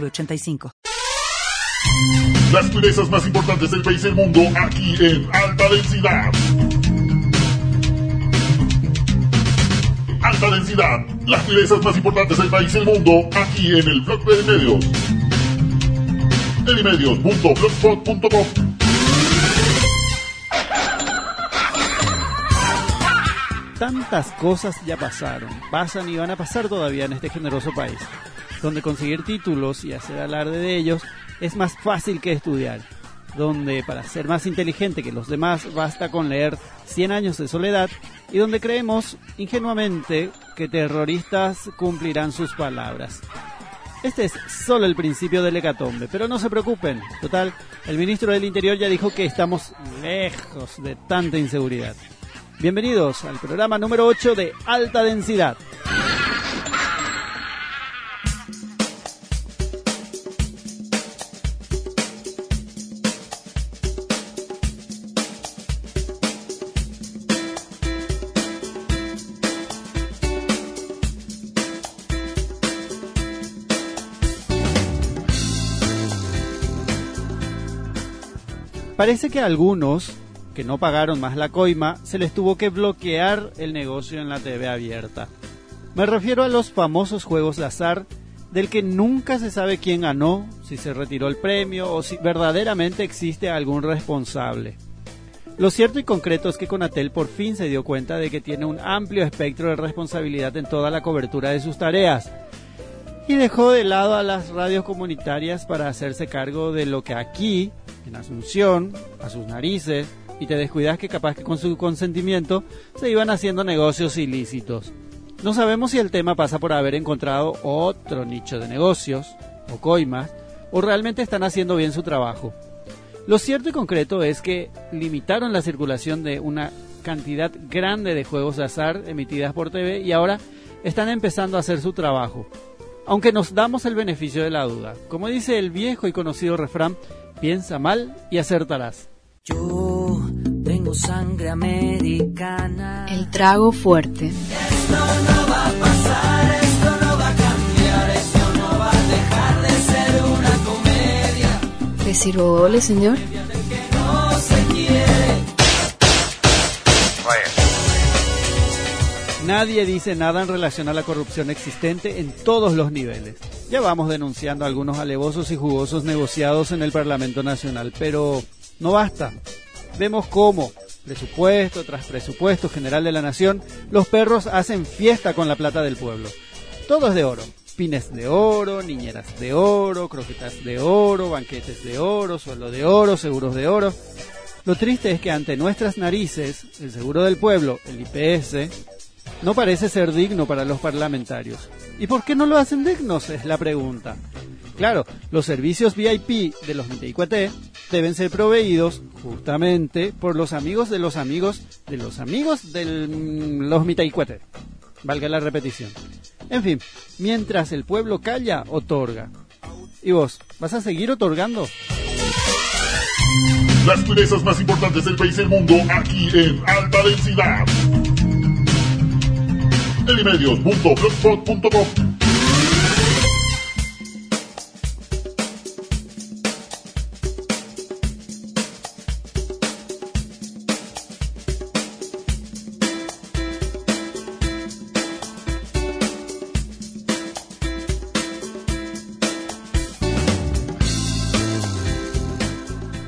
906985. Las turezas más importantes del país y el mundo aquí en alta densidad. Alta densidad. Las turezas más importantes del país y el mundo aquí en el blog de medios. Edimedios.blogspot.com Tantas cosas ya pasaron, pasan y van a pasar todavía en este generoso país, donde conseguir títulos y hacer alarde de ellos es más fácil que estudiar, donde para ser más inteligente que los demás basta con leer 100 años de soledad y donde creemos ingenuamente que terroristas cumplirán sus palabras. Este es solo el principio del hecatombe, pero no se preocupen. Total, el ministro del Interior ya dijo que estamos lejos de tanta inseguridad. Bienvenidos al programa número 8 de Alta Densidad. Parece que a algunos que no pagaron más la coima se les tuvo que bloquear el negocio en la TV abierta. Me refiero a los famosos juegos de azar del que nunca se sabe quién ganó, si se retiró el premio o si verdaderamente existe algún responsable. Lo cierto y concreto es que Conatel por fin se dio cuenta de que tiene un amplio espectro de responsabilidad en toda la cobertura de sus tareas y dejó de lado a las radios comunitarias para hacerse cargo de lo que aquí, en Asunción, a sus narices, y te descuidas que capaz que con su consentimiento se iban haciendo negocios ilícitos. No sabemos si el tema pasa por haber encontrado otro nicho de negocios, o coimas, o realmente están haciendo bien su trabajo. Lo cierto y concreto es que limitaron la circulación de una cantidad grande de juegos de azar emitidas por TV y ahora están empezando a hacer su trabajo. Aunque nos damos el beneficio de la duda. Como dice el viejo y conocido refrán, piensa mal y acertarás. Yo tengo sangre americana. El trago fuerte. Esto no va a pasar, esto no va a cambiar, esto no va a dejar de ser una comedia. ¿Le sirvo doble, señor? No se. Nadie dice nada en relación a la corrupción existente en todos los niveles. Ya vamos denunciando algunos alevosos y jugosos negociados en el Parlamento Nacional, pero no basta. Vemos cómo, presupuesto tras presupuesto general de la nación, los perros hacen fiesta con la plata del pueblo. Todo es de oro. Pines de oro, niñeras de oro, croquetas de oro, banquetes de oro, sueldo de oro, seguros de oro. Lo triste es que ante nuestras narices, el seguro del pueblo, el IPS, no parece ser digno para los parlamentarios. ¿Y por qué no lo hacen dignos? Es la pregunta. Claro, los servicios VIP de los Miteicuaté deben ser proveídos justamente por los amigos de los amigos de los amigos de los Miteicuaté. Valga la repetición. En fin, mientras el pueblo calla, otorga. ¿Y vos, vas a seguir otorgando? Las turezas más importantes del país y mundo aquí en alta densidad.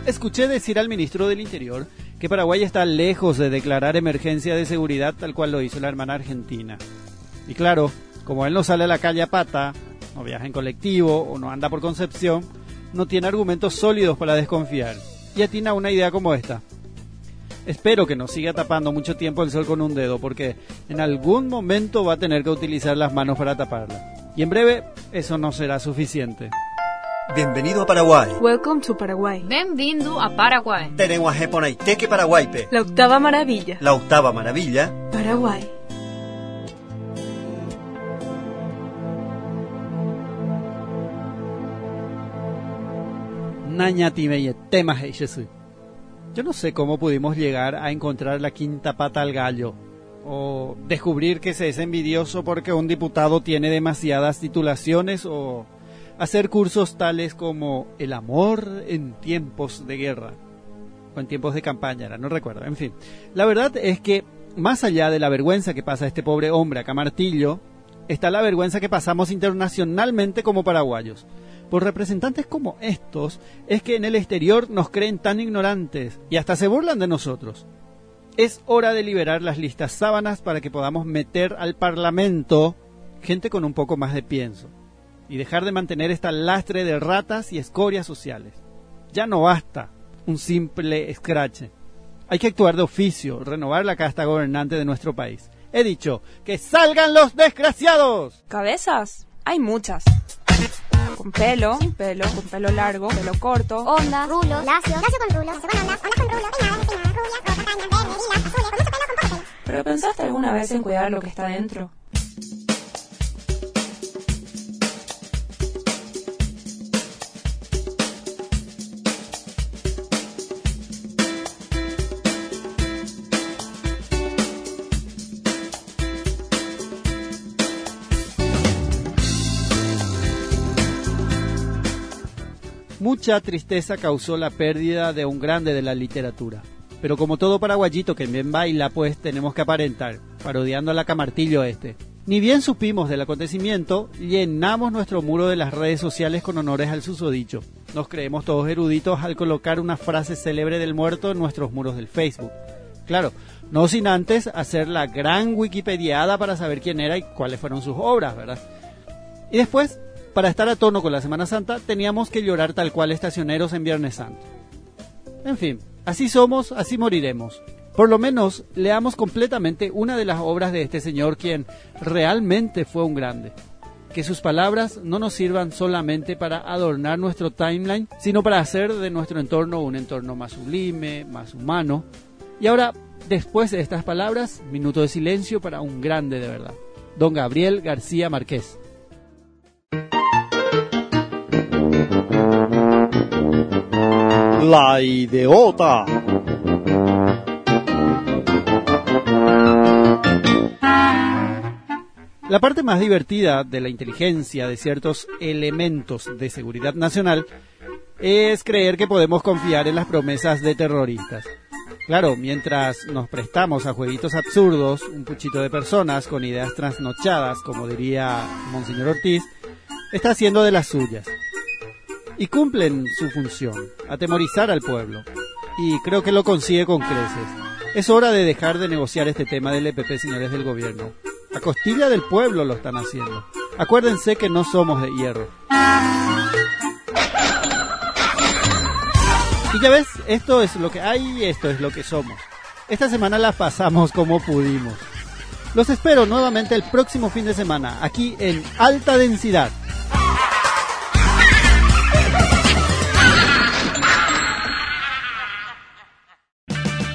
Escuché decir al ministro del Interior que Paraguay está lejos de declarar emergencia de seguridad tal cual lo hizo la hermana argentina. Y claro, como él no sale a la calle a pata, no viaja en colectivo o no anda por Concepción, no tiene argumentos sólidos para desconfiar. Y atina una idea como esta. Espero que no siga tapando mucho tiempo el sol con un dedo, porque en algún momento va a tener que utilizar las manos para taparla. Y en breve eso no será suficiente. Bienvenido a Paraguay. Welcome to Paraguay. Bem-vindo a Paraguay. Tenemos a Jeponaiteque Paraguaype. La octava maravilla. La octava maravilla. Paraguay. Yo no sé cómo pudimos llegar a encontrar la quinta pata al gallo o descubrir que se es envidioso porque un diputado tiene demasiadas titulaciones o hacer cursos tales como el amor en tiempos de guerra o en tiempos de campaña, no recuerdo, en fin. La verdad es que más allá de la vergüenza que pasa este pobre hombre acá Martillo, está la vergüenza que pasamos internacionalmente como paraguayos. Por representantes como estos es que en el exterior nos creen tan ignorantes y hasta se burlan de nosotros. Es hora de liberar las listas sábanas para que podamos meter al Parlamento gente con un poco más de pienso y dejar de mantener esta lastre de ratas y escorias sociales. Ya no basta un simple escrache. Hay que actuar de oficio, renovar la casta gobernante de nuestro país. He dicho, que salgan los desgraciados. ¿Cabezas? Hay muchas. Con pelo, sin pelo, con pelo largo, pelo corto, onda, rulo, lacio, lacio con rulo, se van ondas, ondas con rulo, peinada, despeinada, rubia, roja, caña, verde, lila, azul, con mucho pelo, con poco pelo. ¿Pero pensaste alguna vez en cuidar lo que está dentro? Mucha tristeza causó la pérdida de un grande de la literatura. Pero como todo paraguayito que bien baila, pues tenemos que aparentar, parodiando a la camartillo este. Ni bien supimos del acontecimiento, llenamos nuestro muro de las redes sociales con honores al susodicho. Nos creemos todos eruditos al colocar una frase célebre del muerto en nuestros muros del Facebook. Claro, no sin antes hacer la gran wikipediada para saber quién era y cuáles fueron sus obras, ¿verdad? Y después para estar a tono con la Semana Santa, teníamos que llorar tal cual estacioneros en Viernes Santo. En fin, así somos, así moriremos. Por lo menos leamos completamente una de las obras de este señor quien realmente fue un grande. Que sus palabras no nos sirvan solamente para adornar nuestro timeline, sino para hacer de nuestro entorno un entorno más sublime, más humano. Y ahora, después de estas palabras, minuto de silencio para un grande de verdad. Don Gabriel García Márquez. La idiota. La parte más divertida de la inteligencia de ciertos elementos de seguridad nacional es creer que podemos confiar en las promesas de terroristas. Claro, mientras nos prestamos a jueguitos absurdos, un puchito de personas con ideas trasnochadas, como diría Monseñor Ortiz, está haciendo de las suyas y cumplen su función, atemorizar al pueblo. Y creo que lo consigue con creces. Es hora de dejar de negociar este tema del EPP, señores del gobierno. A costilla del pueblo lo están haciendo. Acuérdense que no somos de hierro. Y ya ves, esto es lo que hay y esto es lo que somos. Esta semana la pasamos como pudimos. Los espero nuevamente el próximo fin de semana, aquí en Alta Densidad.